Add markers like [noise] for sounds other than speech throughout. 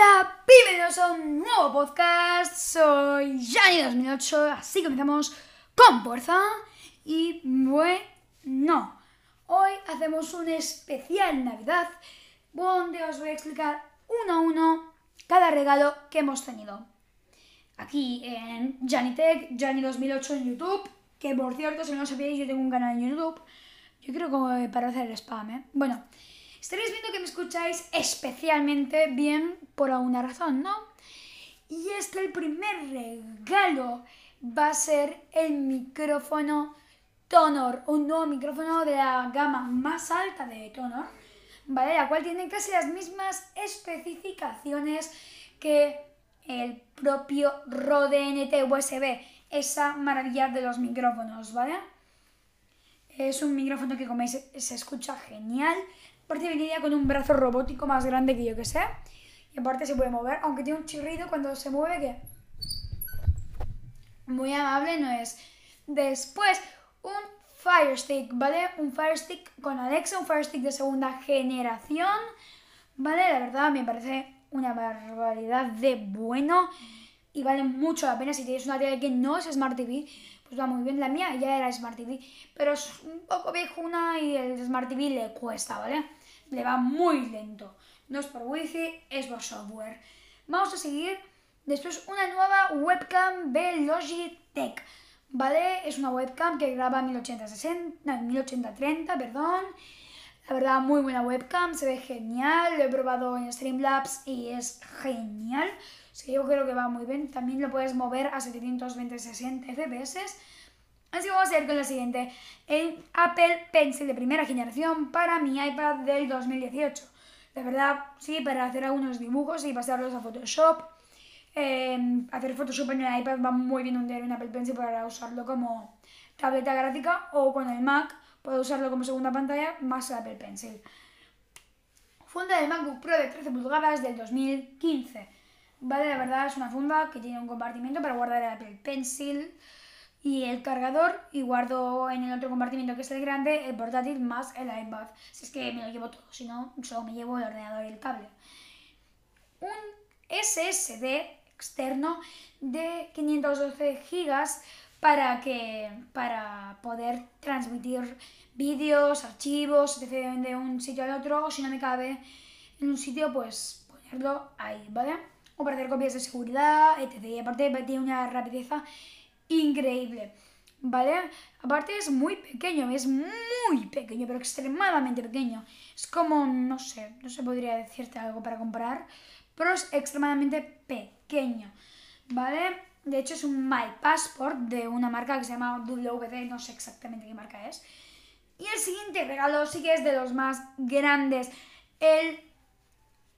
Hola, bienvenidos a un nuevo podcast. Soy Jani2008, así comenzamos con fuerza. Y bueno, hoy hacemos un especial Navidad donde os voy a explicar uno a uno cada regalo que hemos tenido. Aquí en JaniTech, Jani2008 en YouTube, que por cierto, si no lo sabíais, yo tengo un canal en YouTube. Yo creo que para hacer spam, ¿eh? Bueno. Estaréis viendo que me escucháis especialmente bien por alguna razón, ¿no? Y es que el primer regalo va a ser el micrófono Tonor, un nuevo micrófono de la gama más alta de Tonor, ¿vale? La cual tiene casi las mismas especificaciones que el propio Rode NT USB, esa maravilla de los micrófonos, ¿vale? Es un micrófono que como veis se escucha genial, Aparte venía con un brazo robótico más grande que yo que sé. Y aparte se puede mover, aunque tiene un chirrido cuando se mueve que... Muy amable no es. Después, un Fire Stick, ¿vale? Un Fire Stick con Alexa, un Fire Stick de segunda generación. ¿Vale? La verdad me parece una barbaridad de bueno. Y vale mucho la pena si tienes una tele que no es Smart TV pues va muy bien. La mía ya era Smart TV, pero es un poco viejuna y el Smart TV le cuesta, ¿vale? Le va muy lento. No es por wifi, es por software. Vamos a seguir. Después una nueva webcam de Logitech. ¿Vale? Es una webcam que graba 1080 1080-30, perdón. La verdad, muy buena webcam, se ve genial. Lo he probado en Streamlabs y es genial. Yo creo que va muy bien. También lo puedes mover a 720-60 FPS. Así que vamos a ir con la siguiente. El Apple Pencil de primera generación para mi iPad del 2018. De verdad, sí, para hacer algunos dibujos y pasarlos a Photoshop. Em, hacer Photoshop en el iPad va muy bien un Apple Pencil para usarlo como tableta gráfica o con el Mac puedo usarlo como segunda pantalla más el Apple Pencil. Funda de MacBook Pro de 13 pulgadas del 2015. Vale, la verdad es una funda que tiene un compartimento para guardar el Apple Pencil y el cargador y guardo en el otro compartimento que es el grande el portátil más el iPad. Si es que me lo llevo todo, si no, solo me llevo el ordenador y el cable. Un SSD externo de 512 GB para, que, para poder transmitir vídeos, archivos, etc. de un sitio al otro o si no me cabe en un sitio pues ponerlo ahí, ¿vale? o para hacer copias de seguridad, etc. Y aparte tiene una rapidez increíble, ¿vale? Aparte es muy pequeño, es muy pequeño, pero extremadamente pequeño. Es como, no sé, no se podría decirte algo para comparar, pero es extremadamente pequeño, ¿vale? De hecho es un My Passport de una marca que se llama WD, no sé exactamente qué marca es. Y el siguiente regalo sí que es de los más grandes, el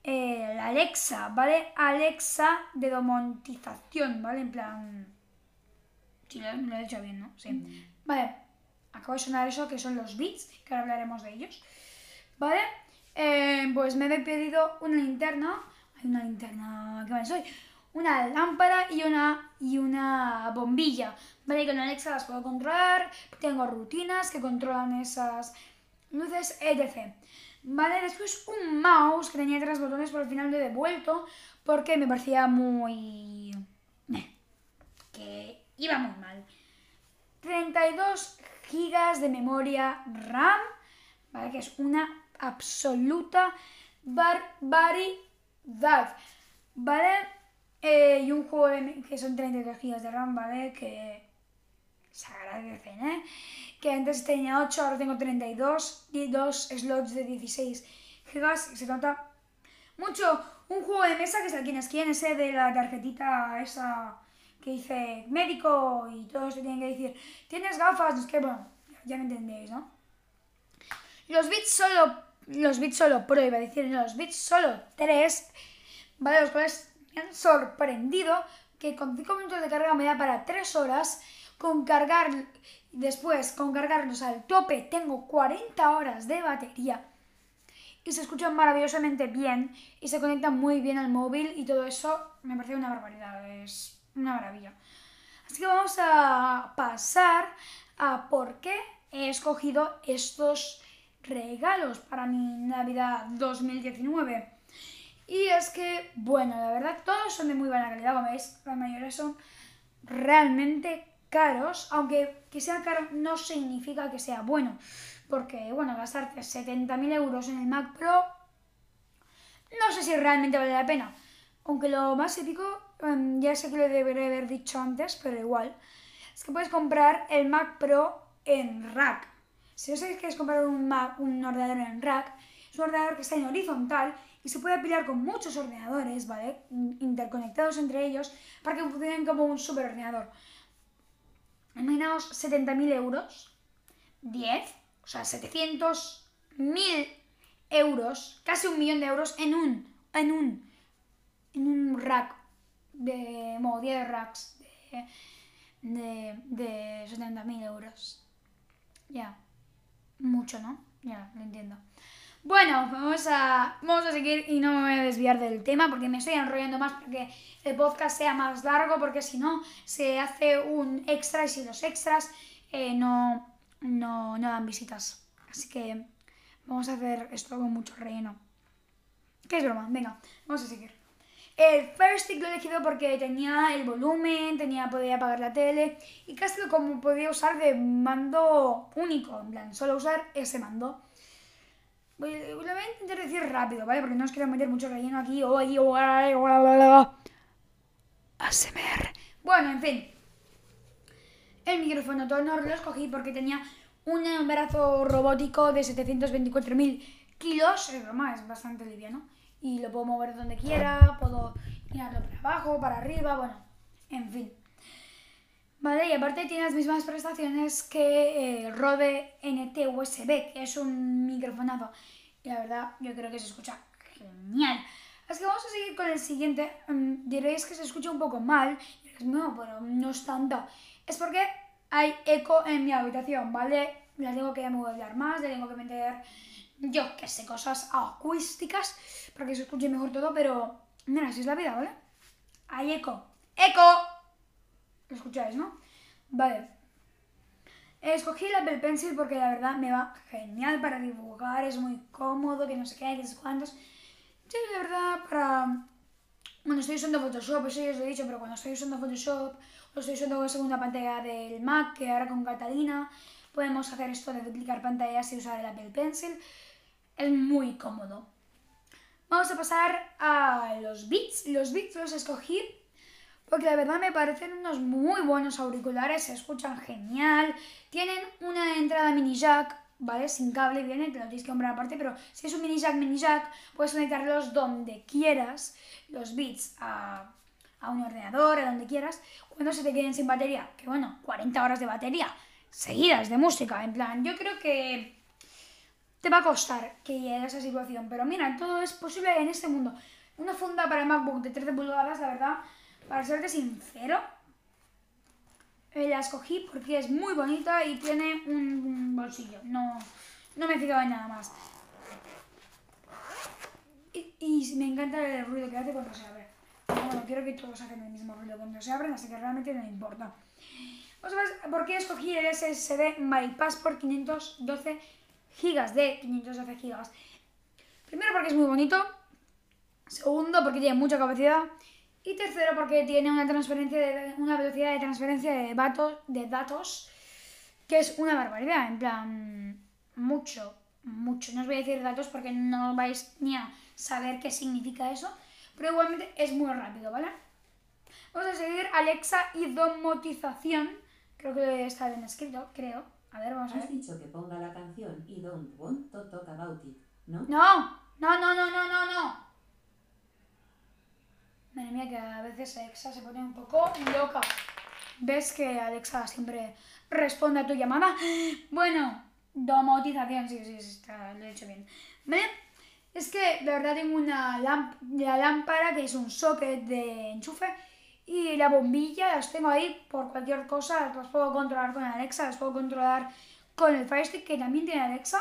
el Alexa, ¿vale? Alexa de domontización, ¿vale? En plan... Sí, lo, lo he dicho bien, ¿no? Sí. Mm. Vale, acabo de sonar eso, que son los bits, que ahora hablaremos de ellos. ¿Vale? Eh, pues me he pedido una linterna. Hay una linterna... ¿Qué más soy? Una lámpara y una, y una bombilla. ¿Vale? Con Alexa las puedo controlar. Tengo rutinas que controlan esas luces, etc. Vale, después un mouse que tenía tres botones, pero al final lo he devuelto porque me parecía muy... iba muy mal. 32 gigas de memoria RAM, ¿vale? Que es una absoluta barbaridad, ¿vale? Eh, y un juego de, que son 32 gigas de RAM, ¿vale? Que se agradecen, ¿eh? Que antes tenía 8, ahora tengo 32 y dos slots de 16 GB. Se nota mucho un juego de mesa que es el quien es quien, ese de la tarjetita esa que dice médico y todos se tienen que decir, tienes gafas, es que bueno, ya me entendéis, ¿no? Los bits solo, los bits solo pro, iba a decir, los bits solo 3, ¿vale? Los cuales me han sorprendido que con 5 minutos de carga me da para 3 horas con cargar, después con cargarlos al tope, tengo 40 horas de batería y se escuchan maravillosamente bien y se conectan muy bien al móvil y todo eso me parece una barbaridad, es una maravilla. Así que vamos a pasar a por qué he escogido estos regalos para mi Navidad 2019. Y es que, bueno, la verdad, todos son de muy buena calidad, como veis, la mayoría son realmente caros, aunque que sea caro no significa que sea bueno, porque, bueno, gastarte 70.000 euros en el Mac Pro, no sé si realmente vale la pena. Aunque lo más épico, em, ya sé que lo debería haber dicho antes, pero igual, es que puedes comprar el Mac Pro en rack. Si no sabéis que es comprar un, Mac, un ordenador en rack, es un ordenador que está en horizontal y se puede apilar con muchos ordenadores, ¿vale? Interconectados entre ellos para que funcionen como un superordenador. Imaginaos 70.000 euros, 10, o sea, 700.000 euros, casi un millón de euros en un, en un, en un rack de, como 10 racks de, de, 70.000 euros. Ya, mucho, ¿no? Ya, lo entiendo. Bueno, vamos a, vamos a seguir y no me voy a desviar del tema porque me estoy enrollando más para que el podcast sea más largo porque si no se hace un extra y si los extras eh, no, no, no dan visitas. Así que vamos a hacer esto con mucho relleno. ¿Qué es broma? Venga, vamos a seguir. El First Stick lo he elegido porque tenía el volumen, tenía, podía apagar la tele y casi como podía usar de mando único, en plan, solo usar ese mando. Lo voy a intentar decir rápido, ¿vale? Porque no os quiero meter mucho relleno aquí. O ahí, o ASMR. Bueno, en fin. El micrófono todo no lo escogí porque tenía un brazo robótico de 724.000 kilos. Es broma, es bastante liviano. Y lo puedo mover donde quiera, puedo mirarlo para abajo, para arriba, bueno, en fin. Vale, y aparte tiene las mismas prestaciones que el Rode NT USB, que es un microfonazo. Y la verdad, yo creo que se escucha genial. Así que vamos a seguir con el siguiente. Mm, diréis que se escucha un poco mal. No, pero no es tanto. Es porque hay eco en mi habitación, ¿vale? Le tengo que modular más, le tengo que meter, yo qué sé, cosas acústicas para que se escuche mejor todo, pero mira, así es la vida, ¿vale? Hay eco. ¡Eco! ¿Lo escucháis, no? Vale. Escogí el Apple Pencil porque la verdad me va genial para dibujar, es muy cómodo, que no sé qué, que sé cuántos. Sí, la verdad, para... Cuando estoy usando Photoshop, eso ya os lo he dicho, pero cuando estoy usando Photoshop, o estoy usando la segunda pantalla del Mac, que ahora con Catalina, podemos hacer esto de duplicar pantallas y usar el Apple Pencil. Es muy cómodo. Vamos a pasar a los Beats. Los Beats los escogí porque la verdad me parecen unos muy buenos auriculares, se escuchan genial, tienen una entrada mini jack, ¿vale? Sin cable viene, te lo tienes que comprar aparte, pero si es un mini jack, mini jack, puedes conectarlos donde quieras, los bits a, a un ordenador, a donde quieras, cuando se te queden sin batería, que bueno, 40 horas de batería seguidas de música, en plan, yo creo que te va a costar que llegue a esa situación, pero mira, todo es posible en este mundo. Una funda para el MacBook de 13 pulgadas, la verdad, para serte sincero, eh, la escogí porque es muy bonita y tiene un bolsillo. No, no me he fijado en nada más. Y, me encanta el ruido que hace cuando se abre. bueno, quiero que todos hagan el mismo ruido cuando se abren, así que realmente no me importa. A ver por qué escogí el SSD MyPassport 512 GB de 512 GB. Primero porque es muy bonito. Segundo porque tiene mucha capacidad. Y tercero, porque tiene una, transferencia de, una velocidad de transferencia de datos, de datos que es una barbaridad. En plan, mucho, mucho. No os voy a decir datos porque no vais ni a saber qué significa eso. Pero igualmente es muy rápido, ¿vale? Vamos a seguir Alexa y domotización. Creo que está bien escrito, creo. A ver, vamos a ver. Has dicho que ponga la canción y don't want to talk about it, ¿no? No, no, no, no, no, no, no. Madre mía, que a veces Alexa se pone un poco loca. ¿Ves que Alexa siempre responde a tu llamada? Bueno, domotización, sí, sí, sí está, lo he hecho bien. ¿Vale? Es que de verdad tengo una la lámpara que es un socket de enchufe y la bombilla las tengo ahí por cualquier cosa, las puedo controlar con Alexa, las puedo controlar con el Fire Stick que también tiene Alexa.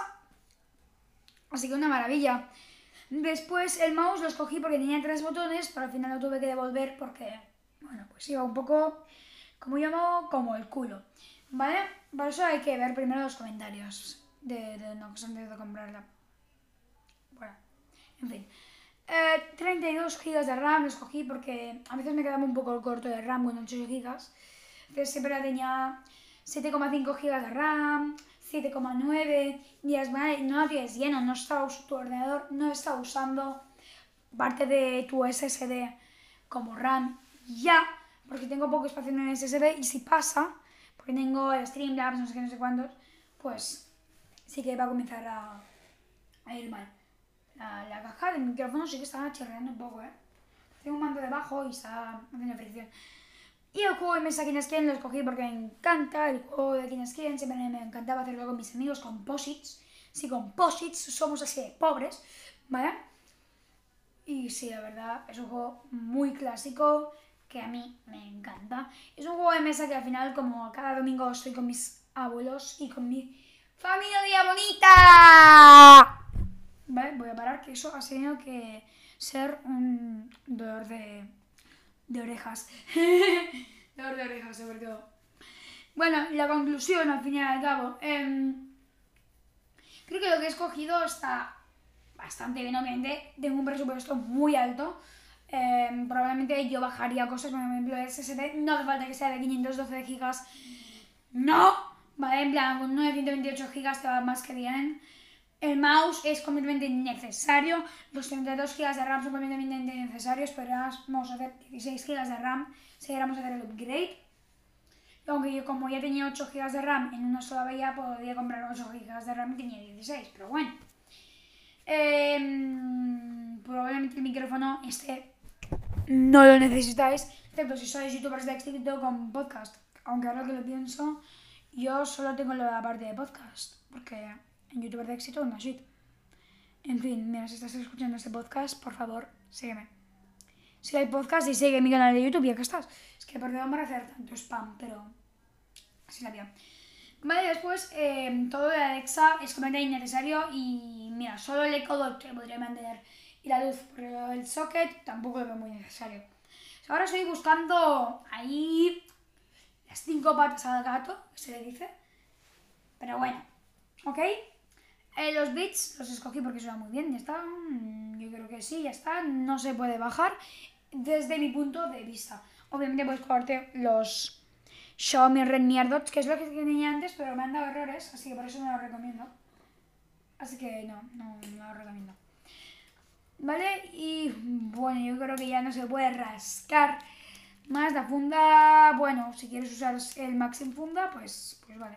Así que una maravilla. Después el mouse lo escogí porque tenía tres botones, pero al final lo tuve que devolver porque, bueno, pues iba un poco, como llamo, como el culo. ¿Vale? Por eso hay que ver primero los comentarios de, de no, antes de comprarla. Bueno, en fin. Eh, 32 GB de RAM lo escogí porque a veces me quedaba un poco corto de RAM con 8 GB. Entonces siempre la tenía 7,5 GB de RAM, 7,9. Y no la tienes lleno, no está, tu ordenador no está usando parte de tu SSD como RAM ya, porque tengo poco espacio en el SSD y si pasa, porque tengo Streamlabs, no sé qué, no sé cuántos, pues sí que va a comenzar a, a ir mal. La, caja del micrófono sí que está chirreando un poco, ¿eh? Tengo un mando debajo y está haciendo fricción. Y el juego de mesa Kineskin lo escogí porque me encanta el juego de Kineskin, siempre me encantaba hacerlo con mis amigos, con posits. Sí, con posits, somos así de pobres, ¿vale? Y sí, la verdad, es un juego muy clásico que a mí me encanta. Es un juego de mesa que al final, como cada domingo estoy con mis abuelos y con mi familia bonita. Vale, voy a parar, que eso ha tenido que ser un dolor de, de orejas. [laughs] dolor de orejas, sobre todo. Bueno, la conclusión, al fin y al cabo. em, creo que lo que he escogido está bastante bien, obviamente. Tengo un presupuesto muy alto. em, probablemente yo bajaría cosas, por ejemplo, el SSD. No hace falta que sea de 512 gigas. No, vale, en plan, con 928 gigas te va más que bien. El mouse es completamente innecesario. Los 32 GB de RAM son completamente innecesarios, pero vamos a hacer 16 GB de RAM si queremos hacer el upgrade. Aunque yo como ya tenía 8 GB de RAM en una sola vía, podría comprar 8 GB de RAM y tenía 16, pero bueno. Em, probablemente el micrófono este no lo necesitáis, excepto si sois youtubers de éxito con podcast. Aunque ahora que lo pienso, yo solo tengo la parte de podcast, porque en youtuber de éxito no shit. En fin, mira, si estás escuchando este podcast, por favor, sígueme. Sigue el podcast y sigue mi canal de YouTube y acá estás. Es que por qué vamos a hacer tanto spam, pero así la vida. Vale, después eh, todo de Alexa es completamente innecesario y mira, solo el Dot te podría mantener y la luz, pero el socket tampoco lo veo muy necesario. Ahora estoy buscando ahí las cinco patas al gato, que se le dice. Pero bueno, ¿ok? Eh, los bits los escogí porque suenan muy bien, ya está. Mm, Yo creo que sí, ya está. No se puede bajar desde mi punto de vista. Obviamente puedes cogerte los Xiaomi Redmi AirDots, que es lo que tenía antes, pero me han dado errores, así que por eso no lo recomiendo. Así que no, no, no lo recomiendo. ¿Vale? Y bueno, yo creo que ya no se puede rascar más la funda. Bueno, si quieres usar el Maxim funda, pues, pues vale.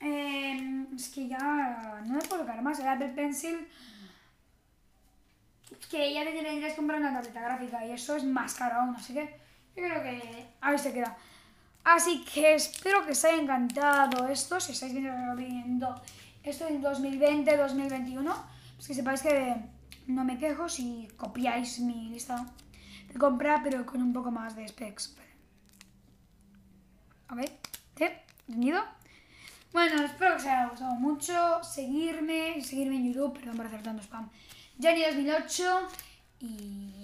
Eh, es que ya no me puedo tocar más. El Apple Pencil. Que ya te tendrías que comprar una tableta gráfica y eso es más caro aún, así que yo creo que ahí se queda. Así que espero que os haya encantado esto, si estáis viendo, esto en 2020-2021, pues que sepáis que no me quejo si copiáis mi lista de compra, pero con un poco más de specs. ¿Ok? ¿Sí? ¿Entendido? Bueno, espero que os haya gustado mucho. Seguirme, seguirme en YouTube, perdón por hacer tanto spam. Johnny 2008 y...